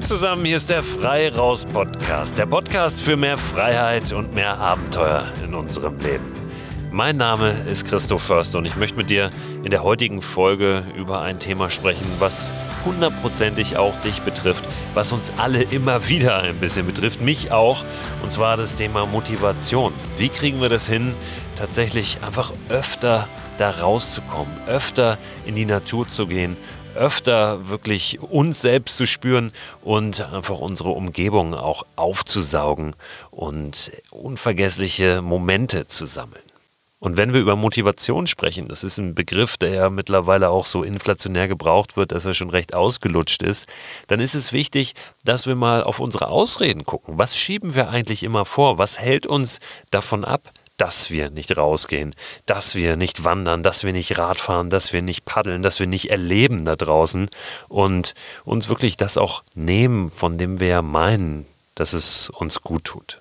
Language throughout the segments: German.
Moin zusammen, hier ist der Frei Raus Podcast. Der Podcast für mehr Freiheit und mehr Abenteuer in unserem Leben. Mein Name ist Christoph Förster und ich möchte mit dir in der heutigen Folge über ein Thema sprechen, was hundertprozentig auch dich betrifft, was uns alle immer wieder ein bisschen betrifft, mich auch, und zwar das Thema Motivation. Wie kriegen wir das hin, tatsächlich einfach öfter da rauszukommen, öfter in die Natur zu gehen öfter wirklich uns selbst zu spüren und einfach unsere Umgebung auch aufzusaugen und unvergessliche Momente zu sammeln. Und wenn wir über Motivation sprechen, das ist ein Begriff, der ja mittlerweile auch so inflationär gebraucht wird, dass er schon recht ausgelutscht ist, dann ist es wichtig, dass wir mal auf unsere Ausreden gucken. Was schieben wir eigentlich immer vor? Was hält uns davon ab, dass wir nicht rausgehen, dass wir nicht wandern, dass wir nicht Radfahren, dass wir nicht paddeln, dass wir nicht erleben da draußen und uns wirklich das auch nehmen, von dem wir meinen, dass es uns gut tut.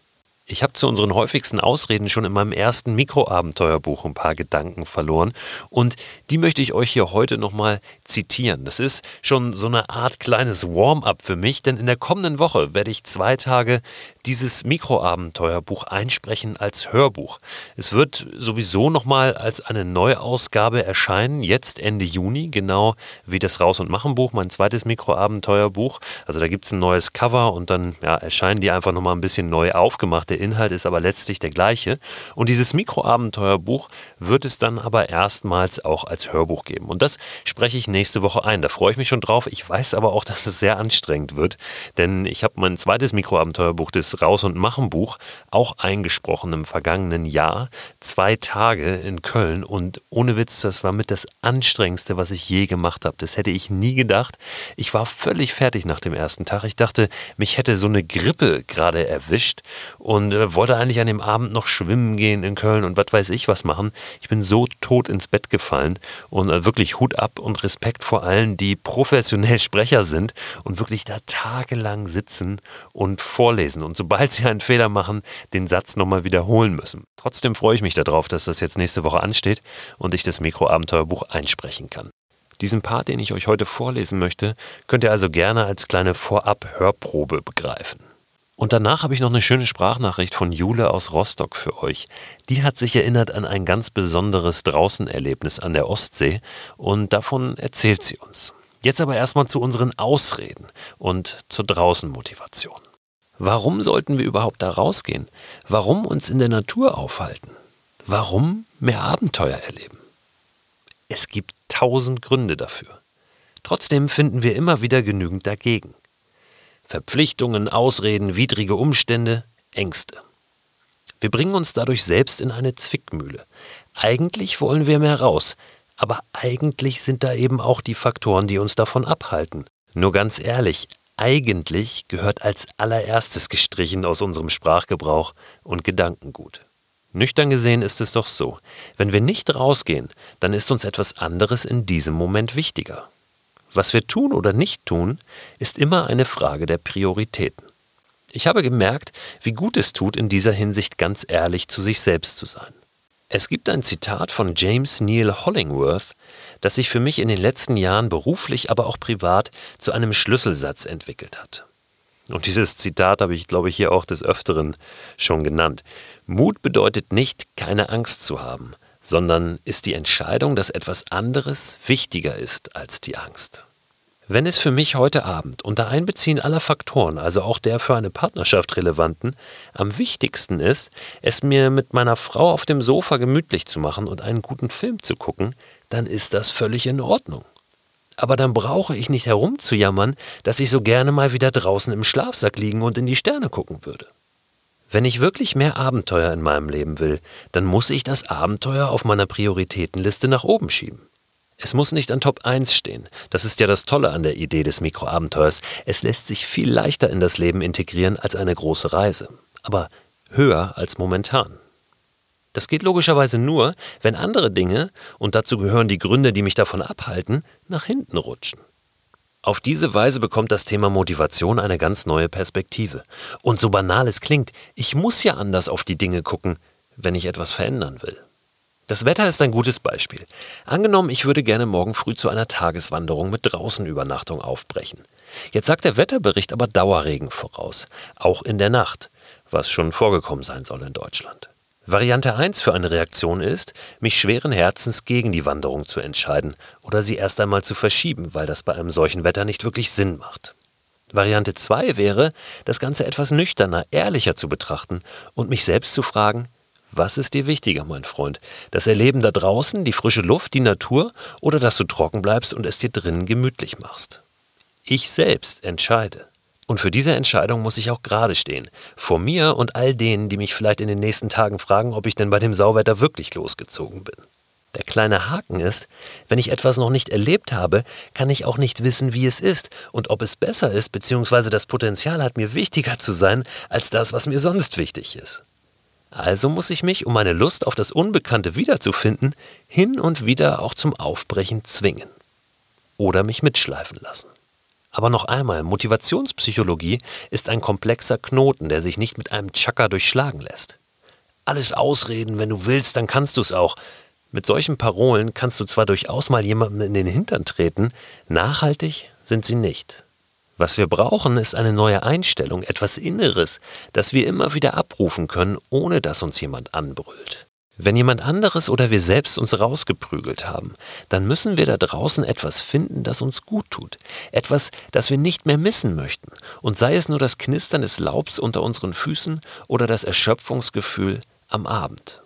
Ich habe zu unseren häufigsten Ausreden schon in meinem ersten Mikroabenteuerbuch ein paar Gedanken verloren und die möchte ich euch hier heute nochmal zitieren. Das ist schon so eine Art kleines Warm-up für mich, denn in der kommenden Woche werde ich zwei Tage dieses Mikroabenteuerbuch einsprechen als Hörbuch. Es wird sowieso nochmal als eine Neuausgabe erscheinen, jetzt Ende Juni, genau wie das Raus- und Machen-Buch, mein zweites Mikroabenteuerbuch. Also da gibt es ein neues Cover und dann ja, erscheinen die einfach nochmal ein bisschen neu aufgemacht. Der Inhalt ist aber letztlich der gleiche. Und dieses Mikroabenteuerbuch wird es dann aber erstmals auch als Hörbuch geben. Und das spreche ich nächste Woche ein. Da freue ich mich schon drauf. Ich weiß aber auch, dass es sehr anstrengend wird, denn ich habe mein zweites Mikroabenteuerbuch, Raus- und Machen-Buch auch eingesprochen im vergangenen Jahr. Zwei Tage in Köln und ohne Witz, das war mit das anstrengendste, was ich je gemacht habe. Das hätte ich nie gedacht. Ich war völlig fertig nach dem ersten Tag. Ich dachte, mich hätte so eine Grippe gerade erwischt und äh, wollte eigentlich an dem Abend noch schwimmen gehen in Köln und was weiß ich was machen. Ich bin so tot ins Bett gefallen und äh, wirklich Hut ab und Respekt vor allen, die professionell Sprecher sind und wirklich da tagelang sitzen und vorlesen und sobald sie einen Fehler machen, den Satz nochmal wiederholen müssen. Trotzdem freue ich mich darauf, dass das jetzt nächste Woche ansteht und ich das Mikroabenteuerbuch einsprechen kann. Diesen Part, den ich euch heute vorlesen möchte, könnt ihr also gerne als kleine Vorab-Hörprobe begreifen. Und danach habe ich noch eine schöne Sprachnachricht von Jule aus Rostock für euch. Die hat sich erinnert an ein ganz besonderes Draußenerlebnis an der Ostsee und davon erzählt sie uns. Jetzt aber erstmal zu unseren Ausreden und zur Draußenmotivation. Warum sollten wir überhaupt da rausgehen? Warum uns in der Natur aufhalten? Warum mehr Abenteuer erleben? Es gibt tausend Gründe dafür. Trotzdem finden wir immer wieder genügend dagegen. Verpflichtungen, Ausreden, widrige Umstände, Ängste. Wir bringen uns dadurch selbst in eine Zwickmühle. Eigentlich wollen wir mehr raus, aber eigentlich sind da eben auch die Faktoren, die uns davon abhalten. Nur ganz ehrlich, eigentlich gehört als allererstes gestrichen aus unserem Sprachgebrauch und Gedankengut. Nüchtern gesehen ist es doch so, wenn wir nicht rausgehen, dann ist uns etwas anderes in diesem Moment wichtiger. Was wir tun oder nicht tun, ist immer eine Frage der Prioritäten. Ich habe gemerkt, wie gut es tut, in dieser Hinsicht ganz ehrlich zu sich selbst zu sein. Es gibt ein Zitat von James Neil Hollingworth, das sich für mich in den letzten Jahren beruflich, aber auch privat zu einem Schlüsselsatz entwickelt hat. Und dieses Zitat habe ich, glaube ich, hier auch des Öfteren schon genannt. Mut bedeutet nicht, keine Angst zu haben, sondern ist die Entscheidung, dass etwas anderes wichtiger ist als die Angst. Wenn es für mich heute Abend unter Einbeziehen aller Faktoren, also auch der für eine Partnerschaft relevanten, am wichtigsten ist, es mir mit meiner Frau auf dem Sofa gemütlich zu machen und einen guten Film zu gucken, dann ist das völlig in Ordnung. Aber dann brauche ich nicht herumzujammern, dass ich so gerne mal wieder draußen im Schlafsack liegen und in die Sterne gucken würde. Wenn ich wirklich mehr Abenteuer in meinem Leben will, dann muss ich das Abenteuer auf meiner Prioritätenliste nach oben schieben. Es muss nicht an Top 1 stehen. Das ist ja das Tolle an der Idee des Mikroabenteuers. Es lässt sich viel leichter in das Leben integrieren als eine große Reise. Aber höher als momentan. Das geht logischerweise nur, wenn andere Dinge, und dazu gehören die Gründe, die mich davon abhalten, nach hinten rutschen. Auf diese Weise bekommt das Thema Motivation eine ganz neue Perspektive. Und so banal es klingt, ich muss ja anders auf die Dinge gucken, wenn ich etwas verändern will. Das Wetter ist ein gutes Beispiel. Angenommen, ich würde gerne morgen früh zu einer Tageswanderung mit Draußenübernachtung aufbrechen. Jetzt sagt der Wetterbericht aber Dauerregen voraus, auch in der Nacht, was schon vorgekommen sein soll in Deutschland. Variante 1 für eine Reaktion ist, mich schweren Herzens gegen die Wanderung zu entscheiden oder sie erst einmal zu verschieben, weil das bei einem solchen Wetter nicht wirklich Sinn macht. Variante 2 wäre, das Ganze etwas nüchterner, ehrlicher zu betrachten und mich selbst zu fragen, was ist dir wichtiger, mein Freund? Das Erleben da draußen, die frische Luft, die Natur oder dass du trocken bleibst und es dir drinnen gemütlich machst? Ich selbst entscheide. Und für diese Entscheidung muss ich auch gerade stehen. Vor mir und all denen, die mich vielleicht in den nächsten Tagen fragen, ob ich denn bei dem Sauwetter wirklich losgezogen bin. Der kleine Haken ist, wenn ich etwas noch nicht erlebt habe, kann ich auch nicht wissen, wie es ist und ob es besser ist, beziehungsweise das Potenzial hat, mir wichtiger zu sein als das, was mir sonst wichtig ist. Also muss ich mich, um meine Lust auf das Unbekannte wiederzufinden, hin und wieder auch zum Aufbrechen zwingen. Oder mich mitschleifen lassen. Aber noch einmal, Motivationspsychologie ist ein komplexer Knoten, der sich nicht mit einem Chakra durchschlagen lässt. Alles ausreden, wenn du willst, dann kannst du es auch. Mit solchen Parolen kannst du zwar durchaus mal jemandem in den Hintern treten, nachhaltig sind sie nicht. Was wir brauchen, ist eine neue Einstellung, etwas Inneres, das wir immer wieder abrufen können, ohne dass uns jemand anbrüllt. Wenn jemand anderes oder wir selbst uns rausgeprügelt haben, dann müssen wir da draußen etwas finden, das uns gut tut. Etwas, das wir nicht mehr missen möchten. Und sei es nur das Knistern des Laubs unter unseren Füßen oder das Erschöpfungsgefühl am Abend.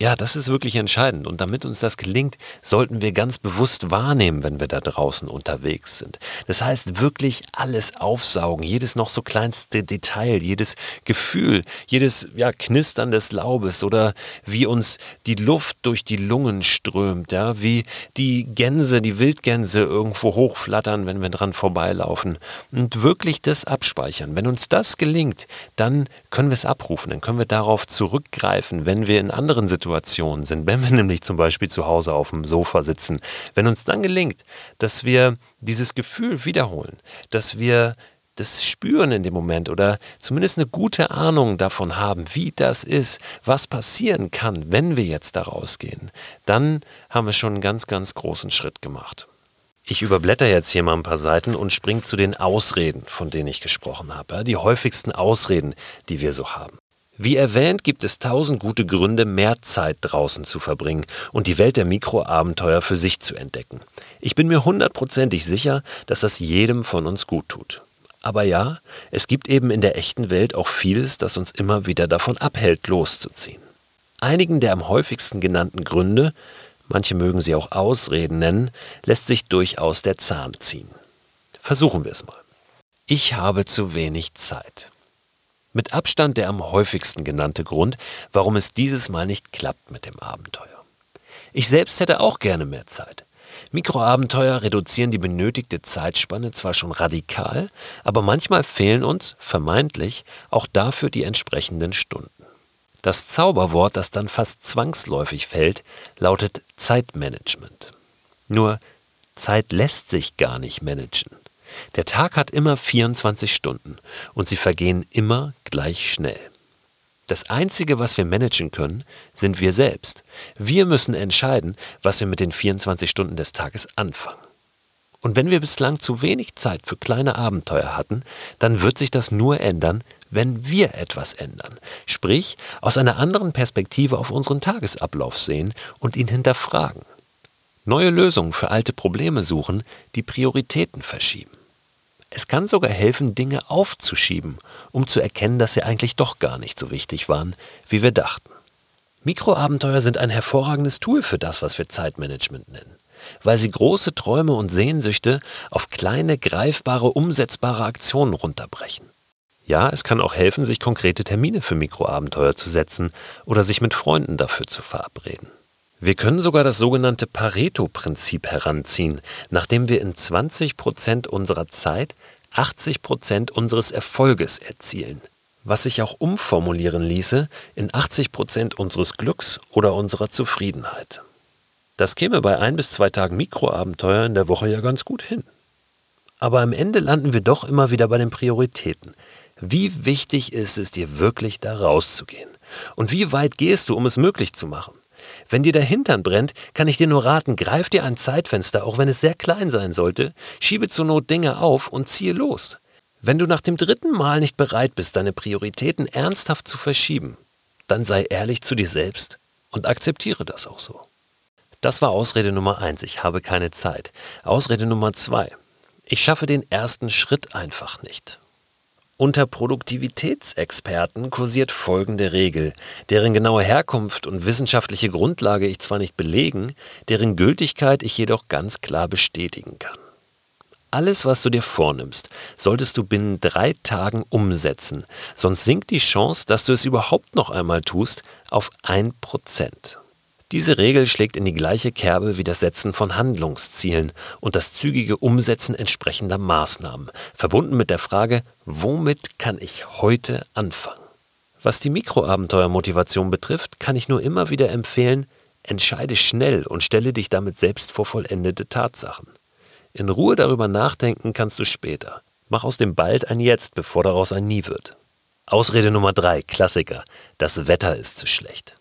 Ja, das ist wirklich entscheidend. Und damit uns das gelingt, sollten wir ganz bewusst wahrnehmen, wenn wir da draußen unterwegs sind. Das heißt, wirklich alles aufsaugen, jedes noch so kleinste Detail, jedes Gefühl, jedes ja, Knistern des Laubes oder wie uns die Luft durch die Lungen strömt, ja, wie die Gänse, die Wildgänse irgendwo hochflattern, wenn wir dran vorbeilaufen. Und wirklich das abspeichern. Wenn uns das gelingt, dann können wir es abrufen, dann können wir darauf zurückgreifen, wenn wir in anderen Situationen sind, wenn wir nämlich zum Beispiel zu Hause auf dem Sofa sitzen, wenn uns dann gelingt, dass wir dieses Gefühl wiederholen, dass wir das spüren in dem Moment oder zumindest eine gute Ahnung davon haben, wie das ist, was passieren kann, wenn wir jetzt da rausgehen, dann haben wir schon einen ganz, ganz großen Schritt gemacht. Ich überblätter jetzt hier mal ein paar Seiten und springe zu den Ausreden, von denen ich gesprochen habe. Die häufigsten Ausreden, die wir so haben. Wie erwähnt, gibt es tausend gute Gründe, mehr Zeit draußen zu verbringen und die Welt der Mikroabenteuer für sich zu entdecken. Ich bin mir hundertprozentig sicher, dass das jedem von uns gut tut. Aber ja, es gibt eben in der echten Welt auch vieles, das uns immer wieder davon abhält, loszuziehen. Einigen der am häufigsten genannten Gründe, manche mögen sie auch Ausreden nennen, lässt sich durchaus der Zahn ziehen. Versuchen wir es mal. Ich habe zu wenig Zeit. Mit Abstand der am häufigsten genannte Grund, warum es dieses Mal nicht klappt mit dem Abenteuer. Ich selbst hätte auch gerne mehr Zeit. Mikroabenteuer reduzieren die benötigte Zeitspanne zwar schon radikal, aber manchmal fehlen uns, vermeintlich, auch dafür die entsprechenden Stunden. Das Zauberwort, das dann fast zwangsläufig fällt, lautet Zeitmanagement. Nur Zeit lässt sich gar nicht managen. Der Tag hat immer 24 Stunden und sie vergehen immer gleich schnell. Das Einzige, was wir managen können, sind wir selbst. Wir müssen entscheiden, was wir mit den 24 Stunden des Tages anfangen. Und wenn wir bislang zu wenig Zeit für kleine Abenteuer hatten, dann wird sich das nur ändern, wenn wir etwas ändern. Sprich, aus einer anderen Perspektive auf unseren Tagesablauf sehen und ihn hinterfragen. Neue Lösungen für alte Probleme suchen, die Prioritäten verschieben. Es kann sogar helfen, Dinge aufzuschieben, um zu erkennen, dass sie eigentlich doch gar nicht so wichtig waren, wie wir dachten. Mikroabenteuer sind ein hervorragendes Tool für das, was wir Zeitmanagement nennen, weil sie große Träume und Sehnsüchte auf kleine, greifbare, umsetzbare Aktionen runterbrechen. Ja, es kann auch helfen, sich konkrete Termine für Mikroabenteuer zu setzen oder sich mit Freunden dafür zu verabreden. Wir können sogar das sogenannte Pareto-Prinzip heranziehen, nachdem wir in 20 Prozent unserer Zeit 80 Prozent unseres Erfolges erzielen, was sich auch umformulieren ließe in 80 Prozent unseres Glücks oder unserer Zufriedenheit. Das käme bei ein bis zwei Tagen Mikroabenteuer in der Woche ja ganz gut hin. Aber am Ende landen wir doch immer wieder bei den Prioritäten. Wie wichtig ist es dir wirklich, da rauszugehen? Und wie weit gehst du, um es möglich zu machen? Wenn dir der Hintern brennt, kann ich dir nur raten, greif dir ein Zeitfenster, auch wenn es sehr klein sein sollte, schiebe zur Not Dinge auf und ziehe los. Wenn du nach dem dritten Mal nicht bereit bist, deine Prioritäten ernsthaft zu verschieben, dann sei ehrlich zu dir selbst und akzeptiere das auch so. Das war Ausrede Nummer eins, ich habe keine Zeit. Ausrede Nummer zwei, ich schaffe den ersten Schritt einfach nicht. Unter Produktivitätsexperten kursiert folgende Regel, deren genaue Herkunft und wissenschaftliche Grundlage ich zwar nicht belegen, deren Gültigkeit ich jedoch ganz klar bestätigen kann. Alles, was du dir vornimmst, solltest du binnen drei Tagen umsetzen, sonst sinkt die Chance, dass du es überhaupt noch einmal tust, auf ein Prozent. Diese Regel schlägt in die gleiche Kerbe wie das Setzen von Handlungszielen und das zügige Umsetzen entsprechender Maßnahmen, verbunden mit der Frage, womit kann ich heute anfangen? Was die Mikroabenteuermotivation betrifft, kann ich nur immer wieder empfehlen, entscheide schnell und stelle dich damit selbst vor vollendete Tatsachen. In Ruhe darüber nachdenken kannst du später. Mach aus dem Bald ein Jetzt, bevor daraus ein Nie wird. Ausrede Nummer drei, Klassiker. Das Wetter ist zu schlecht.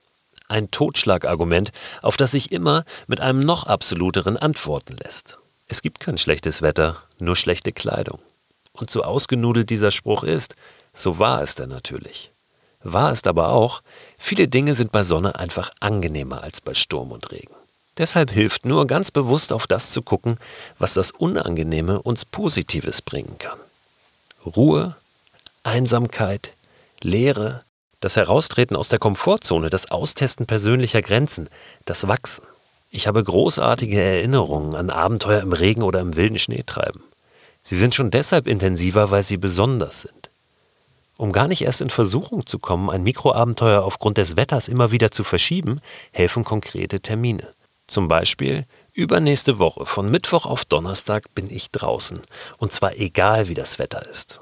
Ein Totschlagargument, auf das sich immer mit einem noch absoluteren antworten lässt. Es gibt kein schlechtes Wetter, nur schlechte Kleidung. Und so ausgenudelt dieser Spruch ist, so wahr ist er natürlich. Wahr ist aber auch, viele Dinge sind bei Sonne einfach angenehmer als bei Sturm und Regen. Deshalb hilft nur ganz bewusst auf das zu gucken, was das Unangenehme uns Positives bringen kann. Ruhe, Einsamkeit, Leere, das Heraustreten aus der Komfortzone, das Austesten persönlicher Grenzen, das Wachsen. Ich habe großartige Erinnerungen an Abenteuer im Regen oder im wilden Schneetreiben. Sie sind schon deshalb intensiver, weil sie besonders sind. Um gar nicht erst in Versuchung zu kommen, ein Mikroabenteuer aufgrund des Wetters immer wieder zu verschieben, helfen konkrete Termine. Zum Beispiel übernächste Woche von Mittwoch auf Donnerstag bin ich draußen, und zwar egal wie das Wetter ist.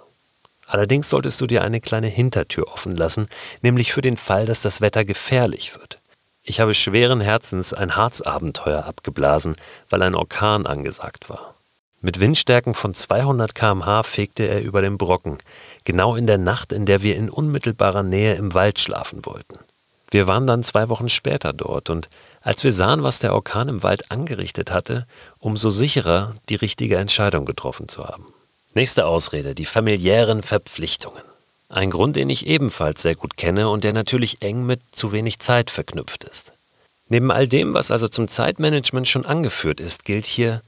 Allerdings solltest du dir eine kleine Hintertür offen lassen, nämlich für den Fall, dass das Wetter gefährlich wird. Ich habe schweren Herzens ein Harzabenteuer abgeblasen, weil ein Orkan angesagt war. Mit Windstärken von 200 km/h fegte er über den Brocken, genau in der Nacht, in der wir in unmittelbarer Nähe im Wald schlafen wollten. Wir waren dann zwei Wochen später dort und als wir sahen, was der Orkan im Wald angerichtet hatte, umso sicherer, die richtige Entscheidung getroffen zu haben. Nächste Ausrede, die familiären Verpflichtungen. Ein Grund, den ich ebenfalls sehr gut kenne und der natürlich eng mit zu wenig Zeit verknüpft ist. Neben all dem, was also zum Zeitmanagement schon angeführt ist, gilt hier,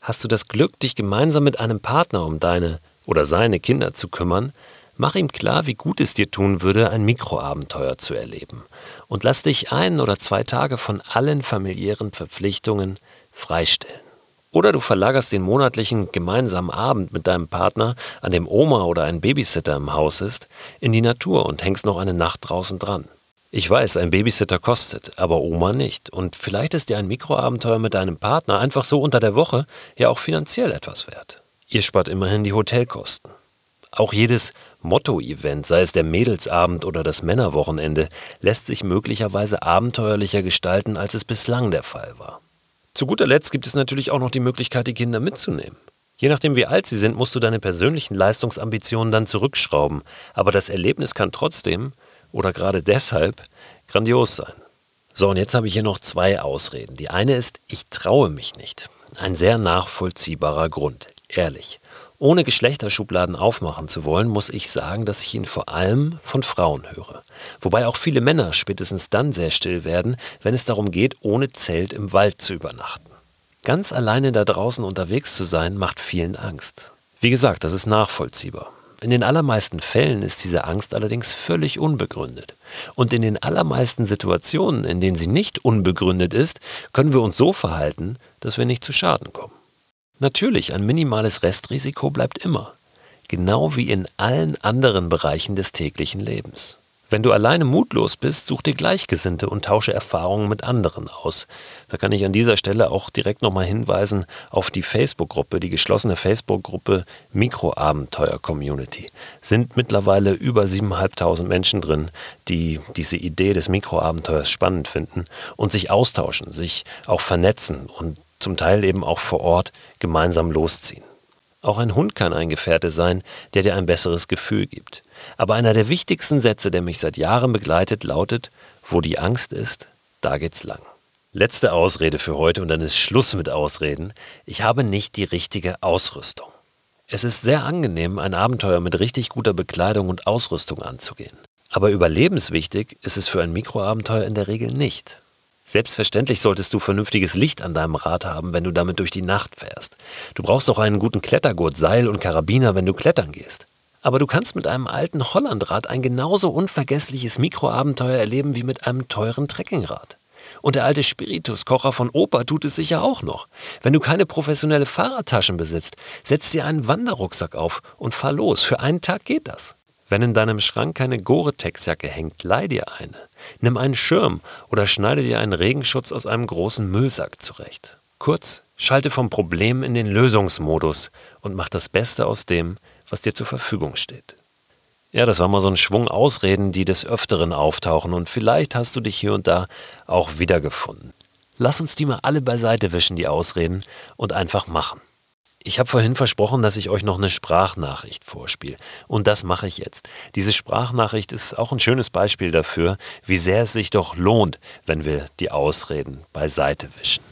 hast du das Glück, dich gemeinsam mit einem Partner um deine oder seine Kinder zu kümmern, mach ihm klar, wie gut es dir tun würde, ein Mikroabenteuer zu erleben und lass dich ein oder zwei Tage von allen familiären Verpflichtungen freistellen. Oder du verlagerst den monatlichen gemeinsamen Abend mit deinem Partner, an dem Oma oder ein Babysitter im Haus ist, in die Natur und hängst noch eine Nacht draußen dran. Ich weiß, ein Babysitter kostet, aber Oma nicht. Und vielleicht ist dir ein Mikroabenteuer mit deinem Partner einfach so unter der Woche ja auch finanziell etwas wert. Ihr spart immerhin die Hotelkosten. Auch jedes Motto-Event, sei es der Mädelsabend oder das Männerwochenende, lässt sich möglicherweise abenteuerlicher gestalten, als es bislang der Fall war. Zu guter Letzt gibt es natürlich auch noch die Möglichkeit, die Kinder mitzunehmen. Je nachdem, wie alt sie sind, musst du deine persönlichen Leistungsambitionen dann zurückschrauben. Aber das Erlebnis kann trotzdem, oder gerade deshalb, grandios sein. So, und jetzt habe ich hier noch zwei Ausreden. Die eine ist, ich traue mich nicht. Ein sehr nachvollziehbarer Grund, ehrlich. Ohne Geschlechterschubladen aufmachen zu wollen, muss ich sagen, dass ich ihn vor allem von Frauen höre. Wobei auch viele Männer spätestens dann sehr still werden, wenn es darum geht, ohne Zelt im Wald zu übernachten. Ganz alleine da draußen unterwegs zu sein, macht vielen Angst. Wie gesagt, das ist nachvollziehbar. In den allermeisten Fällen ist diese Angst allerdings völlig unbegründet. Und in den allermeisten Situationen, in denen sie nicht unbegründet ist, können wir uns so verhalten, dass wir nicht zu Schaden kommen. Natürlich, ein minimales Restrisiko bleibt immer, genau wie in allen anderen Bereichen des täglichen Lebens. Wenn du alleine mutlos bist, such dir Gleichgesinnte und tausche Erfahrungen mit anderen aus. Da kann ich an dieser Stelle auch direkt nochmal hinweisen auf die Facebook-Gruppe, die geschlossene Facebook-Gruppe Mikroabenteuer Community. Sind mittlerweile über 7.500 Menschen drin, die diese Idee des Mikroabenteuers spannend finden und sich austauschen, sich auch vernetzen und zum Teil eben auch vor Ort gemeinsam losziehen. Auch ein Hund kann ein Gefährte sein, der dir ein besseres Gefühl gibt. Aber einer der wichtigsten Sätze, der mich seit Jahren begleitet, lautet, wo die Angst ist, da geht's lang. Letzte Ausrede für heute und dann ist Schluss mit Ausreden. Ich habe nicht die richtige Ausrüstung. Es ist sehr angenehm, ein Abenteuer mit richtig guter Bekleidung und Ausrüstung anzugehen. Aber überlebenswichtig ist es für ein Mikroabenteuer in der Regel nicht. Selbstverständlich solltest du vernünftiges Licht an deinem Rad haben, wenn du damit durch die Nacht fährst. Du brauchst auch einen guten Klettergurt, Seil und Karabiner, wenn du klettern gehst. Aber du kannst mit einem alten Hollandrad ein genauso unvergessliches Mikroabenteuer erleben wie mit einem teuren Trekkingrad. Und der alte Spirituskocher von Opa tut es sicher auch noch. Wenn du keine professionelle Fahrradtaschen besitzt, setz dir einen Wanderrucksack auf und fahr los. Für einen Tag geht das. Wenn in deinem Schrank keine Gore-Tex-Jacke hängt, leih dir eine. Nimm einen Schirm oder schneide dir einen Regenschutz aus einem großen Müllsack zurecht. Kurz, schalte vom Problem in den Lösungsmodus und mach das Beste aus dem, was dir zur Verfügung steht. Ja, das war mal so ein Schwung Ausreden, die des Öfteren auftauchen und vielleicht hast du dich hier und da auch wiedergefunden. Lass uns die mal alle beiseite wischen, die Ausreden, und einfach machen. Ich habe vorhin versprochen, dass ich euch noch eine Sprachnachricht vorspiele. Und das mache ich jetzt. Diese Sprachnachricht ist auch ein schönes Beispiel dafür, wie sehr es sich doch lohnt, wenn wir die Ausreden beiseite wischen.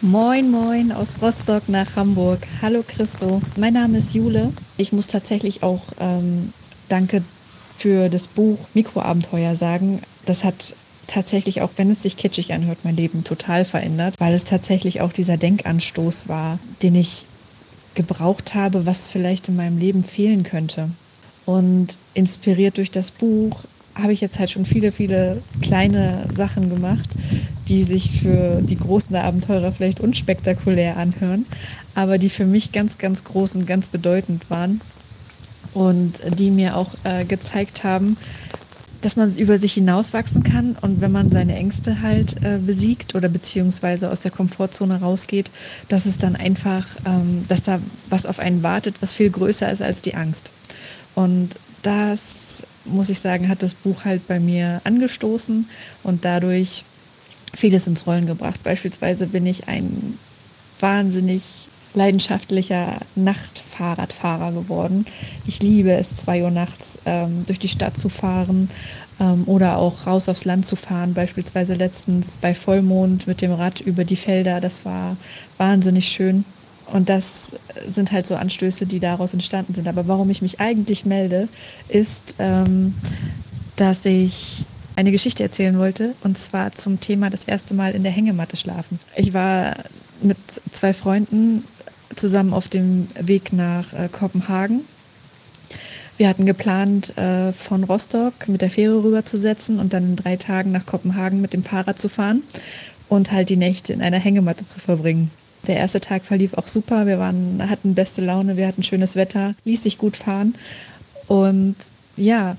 Moin, moin aus Rostock nach Hamburg. Hallo Christo, mein Name ist Jule. Ich muss tatsächlich auch ähm, Danke für das Buch Mikroabenteuer sagen. Das hat tatsächlich, auch wenn es sich kitschig anhört, mein Leben total verändert, weil es tatsächlich auch dieser Denkanstoß war, den ich gebraucht habe, was vielleicht in meinem Leben fehlen könnte. Und inspiriert durch das Buch habe ich jetzt halt schon viele, viele kleine Sachen gemacht, die sich für die großen Abenteurer vielleicht unspektakulär anhören, aber die für mich ganz, ganz groß und ganz bedeutend waren und die mir auch äh, gezeigt haben, dass man über sich hinauswachsen kann und wenn man seine Ängste halt äh, besiegt oder beziehungsweise aus der Komfortzone rausgeht, dass es dann einfach, ähm, dass da was auf einen wartet, was viel größer ist als die Angst. Und das, muss ich sagen, hat das Buch halt bei mir angestoßen und dadurch vieles ins Rollen gebracht. Beispielsweise bin ich ein wahnsinnig leidenschaftlicher Nachtfahrradfahrer geworden. Ich liebe es, zwei Uhr nachts ähm, durch die Stadt zu fahren ähm, oder auch raus aufs Land zu fahren. Beispielsweise letztens bei Vollmond mit dem Rad über die Felder. Das war wahnsinnig schön. Und das sind halt so Anstöße, die daraus entstanden sind. Aber warum ich mich eigentlich melde, ist, ähm, dass ich eine Geschichte erzählen wollte. Und zwar zum Thema das erste Mal in der Hängematte schlafen. Ich war mit zwei Freunden zusammen auf dem Weg nach äh, Kopenhagen. Wir hatten geplant, äh, von Rostock mit der Fähre rüberzusetzen und dann in drei Tagen nach Kopenhagen mit dem Fahrrad zu fahren und halt die Nächte in einer Hängematte zu verbringen. Der erste Tag verlief auch super. Wir waren, hatten beste Laune, wir hatten schönes Wetter, ließ sich gut fahren. Und ja,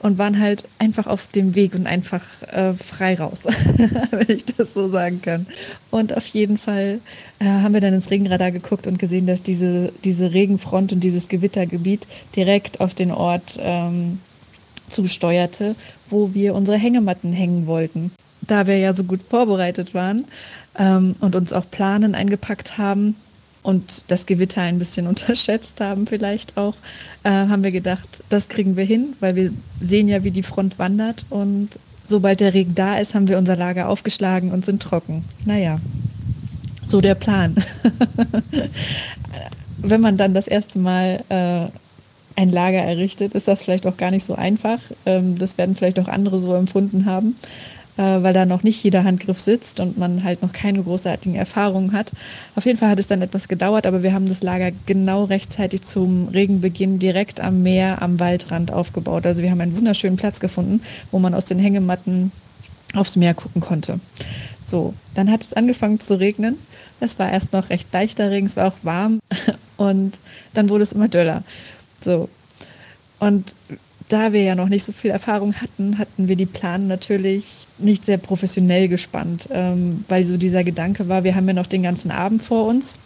und waren halt einfach auf dem Weg und einfach äh, frei raus, wenn ich das so sagen kann. Und auf jeden Fall äh, haben wir dann ins Regenradar geguckt und gesehen, dass diese, diese Regenfront und dieses Gewittergebiet direkt auf den Ort ähm, zusteuerte, wo wir unsere Hängematten hängen wollten. Da wir ja so gut vorbereitet waren ähm, und uns auch Planen eingepackt haben, und das Gewitter ein bisschen unterschätzt haben vielleicht auch, äh, haben wir gedacht, das kriegen wir hin, weil wir sehen ja, wie die Front wandert und sobald der Regen da ist, haben wir unser Lager aufgeschlagen und sind trocken. Naja, so der Plan. Wenn man dann das erste Mal äh, ein Lager errichtet, ist das vielleicht auch gar nicht so einfach. Ähm, das werden vielleicht auch andere so empfunden haben weil da noch nicht jeder Handgriff sitzt und man halt noch keine großartigen Erfahrungen hat. Auf jeden Fall hat es dann etwas gedauert, aber wir haben das Lager genau rechtzeitig zum Regenbeginn direkt am Meer, am Waldrand aufgebaut. Also wir haben einen wunderschönen Platz gefunden, wo man aus den Hängematten aufs Meer gucken konnte. So, dann hat es angefangen zu regnen. Es war erst noch recht leichter Regen, es war auch warm und dann wurde es immer döller. So. Und da wir ja noch nicht so viel Erfahrung hatten, hatten wir die Planen natürlich nicht sehr professionell gespannt, ähm, weil so dieser Gedanke war, wir haben ja noch den ganzen Abend vor uns.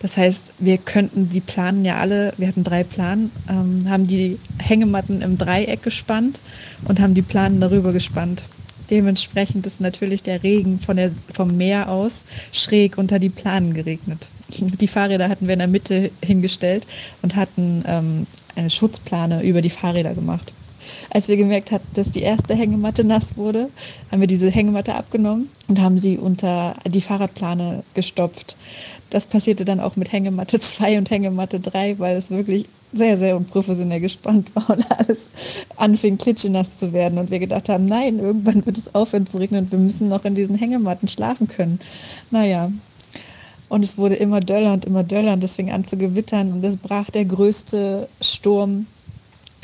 Das heißt, wir könnten die Planen ja alle, wir hatten drei Planen, ähm, haben die Hängematten im Dreieck gespannt und haben die Planen darüber gespannt. Dementsprechend ist natürlich der Regen von der, vom Meer aus schräg unter die Planen geregnet. Die Fahrräder hatten wir in der Mitte hingestellt und hatten ähm, eine Schutzplane über die Fahrräder gemacht. als wir gemerkt hatten, dass die erste Hängematte nass wurde, haben wir diese Hängematte abgenommen und haben sie unter die Fahrradplane gestopft. Das passierte dann auch mit Hängematte 2 und Hängematte 3, weil es wirklich sehr, sehr unprofessionell gespannt war und alles anfing klitschenass zu werden. Und wir gedacht haben, nein, irgendwann wird es aufhören zu regnen und wir müssen noch in diesen Hängematten schlafen können. Naja, und es wurde immer döller und immer döller und es fing an zu gewittern und es brach der größte Sturm,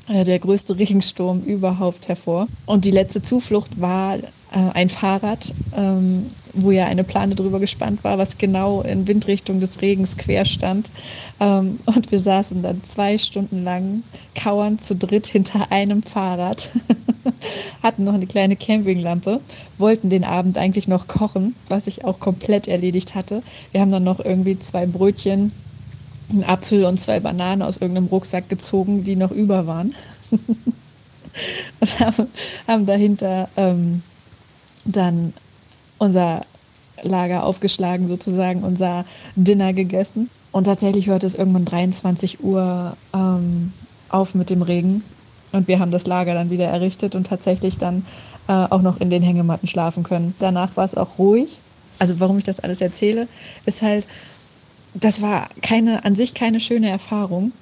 äh, der größte Regensturm überhaupt hervor. Und die letzte Zuflucht war äh, ein Fahrrad, ähm, wo ja eine Plane drüber gespannt war, was genau in Windrichtung des Regens quer stand. Ähm, und wir saßen dann zwei Stunden lang kauernd zu dritt hinter einem Fahrrad, hatten noch eine kleine Campinglampe, wollten den Abend eigentlich noch kochen, was ich auch komplett erledigt hatte. Wir haben dann noch irgendwie zwei Brötchen, einen Apfel und zwei Bananen aus irgendeinem Rucksack gezogen, die noch über waren. und haben, haben dahinter ähm, dann unser Lager aufgeschlagen, sozusagen unser Dinner gegessen. Und tatsächlich hörte es irgendwann 23 Uhr ähm, auf mit dem Regen. Und wir haben das Lager dann wieder errichtet und tatsächlich dann äh, auch noch in den Hängematten schlafen können. Danach war es auch ruhig. Also warum ich das alles erzähle, ist halt, das war keine, an sich keine schöne Erfahrung.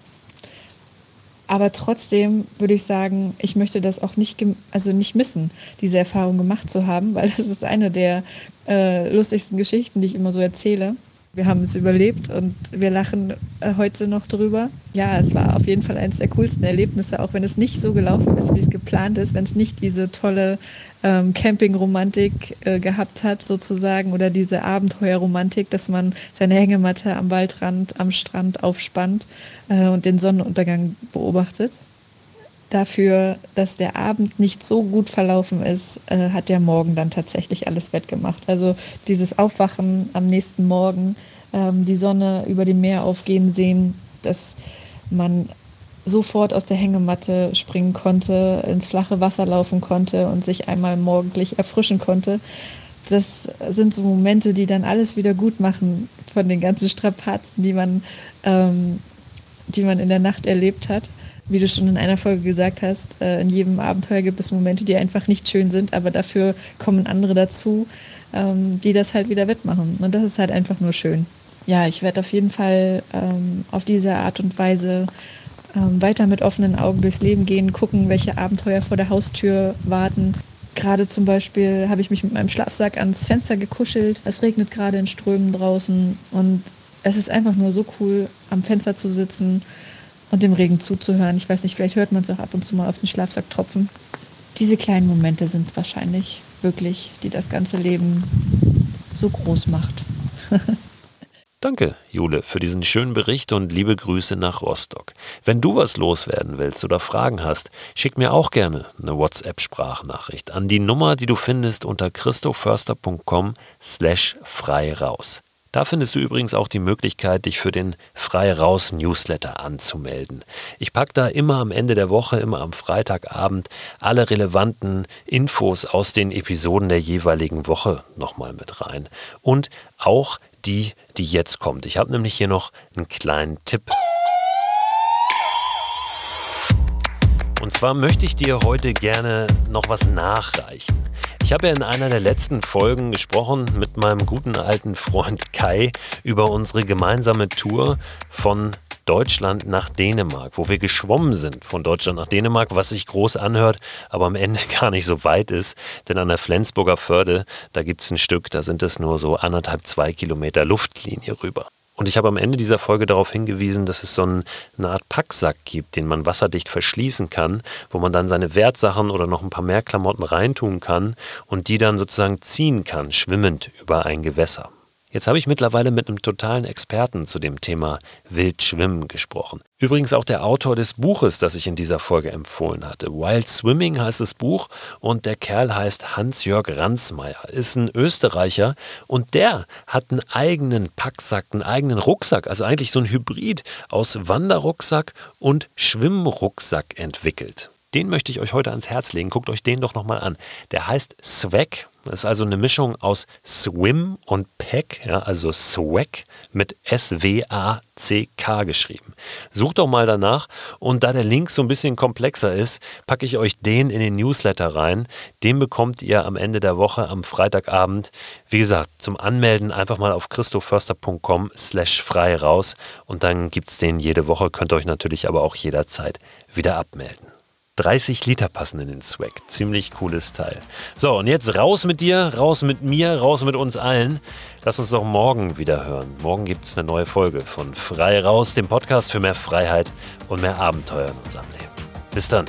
Aber trotzdem würde ich sagen, ich möchte das auch nicht, also nicht missen, diese Erfahrung gemacht zu haben, weil das ist eine der äh, lustigsten Geschichten, die ich immer so erzähle. Wir haben es überlebt und wir lachen äh, heute noch drüber. Ja, es war auf jeden Fall eines der coolsten Erlebnisse, auch wenn es nicht so gelaufen ist, wie es geplant ist, wenn es nicht diese tolle ähm, Campingromantik äh, gehabt hat, sozusagen, oder diese Abenteuerromantik, dass man seine Hängematte am Waldrand, am Strand aufspannt äh, und den Sonnenuntergang beobachtet. Dafür, dass der Abend nicht so gut verlaufen ist, äh, hat der Morgen dann tatsächlich alles wettgemacht. Also dieses Aufwachen am nächsten Morgen, ähm, die Sonne über dem Meer aufgehen sehen, dass man sofort aus der Hängematte springen konnte, ins flache Wasser laufen konnte und sich einmal morgendlich erfrischen konnte. Das sind so Momente, die dann alles wieder gut machen von den ganzen Strapazen, die man, ähm, die man in der Nacht erlebt hat wie du schon in einer Folge gesagt hast, äh, in jedem Abenteuer gibt es Momente, die einfach nicht schön sind, aber dafür kommen andere dazu, ähm, die das halt wieder wettmachen. Und das ist halt einfach nur schön. Ja, ich werde auf jeden Fall ähm, auf diese Art und Weise ähm, weiter mit offenen Augen durchs Leben gehen, gucken, welche Abenteuer vor der Haustür warten. Gerade zum Beispiel habe ich mich mit meinem Schlafsack ans Fenster gekuschelt. Es regnet gerade in Strömen draußen und es ist einfach nur so cool, am Fenster zu sitzen und dem Regen zuzuhören. Ich weiß nicht, vielleicht hört man es auch ab und zu mal auf den Schlafsack tropfen. Diese kleinen Momente sind wahrscheinlich wirklich, die das ganze Leben so groß macht. Danke, Jule, für diesen schönen Bericht und liebe Grüße nach Rostock. Wenn du was loswerden willst oder Fragen hast, schick mir auch gerne eine WhatsApp-Sprachnachricht an die Nummer, die du findest unter christoförster.com slash frei raus. Da findest du übrigens auch die Möglichkeit, dich für den Frei Raus Newsletter anzumelden. Ich packe da immer am Ende der Woche, immer am Freitagabend, alle relevanten Infos aus den Episoden der jeweiligen Woche nochmal mit rein. Und auch die, die jetzt kommt. Ich habe nämlich hier noch einen kleinen Tipp. Und zwar möchte ich dir heute gerne noch was nachreichen. Ich habe ja in einer der letzten Folgen gesprochen mit meinem guten alten Freund Kai über unsere gemeinsame Tour von Deutschland nach Dänemark, wo wir geschwommen sind von Deutschland nach Dänemark, was sich groß anhört, aber am Ende gar nicht so weit ist. Denn an der Flensburger Förde, da gibt es ein Stück, da sind es nur so anderthalb, zwei Kilometer Luftlinie rüber. Und ich habe am Ende dieser Folge darauf hingewiesen, dass es so eine Art Packsack gibt, den man wasserdicht verschließen kann, wo man dann seine Wertsachen oder noch ein paar mehr Klamotten reintun kann und die dann sozusagen ziehen kann, schwimmend über ein Gewässer. Jetzt habe ich mittlerweile mit einem totalen Experten zu dem Thema Wildschwimmen gesprochen. Übrigens auch der Autor des Buches, das ich in dieser Folge empfohlen hatte. Wild Swimming heißt das Buch und der Kerl heißt Hans-Jörg Ransmayr, ist ein Österreicher und der hat einen eigenen Packsack, einen eigenen Rucksack, also eigentlich so ein Hybrid aus Wanderrucksack und Schwimmrucksack entwickelt. Den möchte ich euch heute ans Herz legen. Guckt euch den doch nochmal an. Der heißt Swag. Das ist also eine Mischung aus Swim und Pack, ja, also Swag mit S-W-A-C-K geschrieben. Sucht doch mal danach und da der Link so ein bisschen komplexer ist, packe ich euch den in den Newsletter rein. Den bekommt ihr am Ende der Woche am Freitagabend. Wie gesagt, zum Anmelden einfach mal auf christoförster.com slash frei raus und dann gibt es den jede Woche, könnt ihr euch natürlich aber auch jederzeit wieder abmelden. 30 Liter passen in den Swag. Ziemlich cooles Teil. So, und jetzt raus mit dir, raus mit mir, raus mit uns allen. Lass uns doch morgen wieder hören. Morgen gibt es eine neue Folge von Frei raus, dem Podcast für mehr Freiheit und mehr Abenteuer in unserem Leben. Bis dann.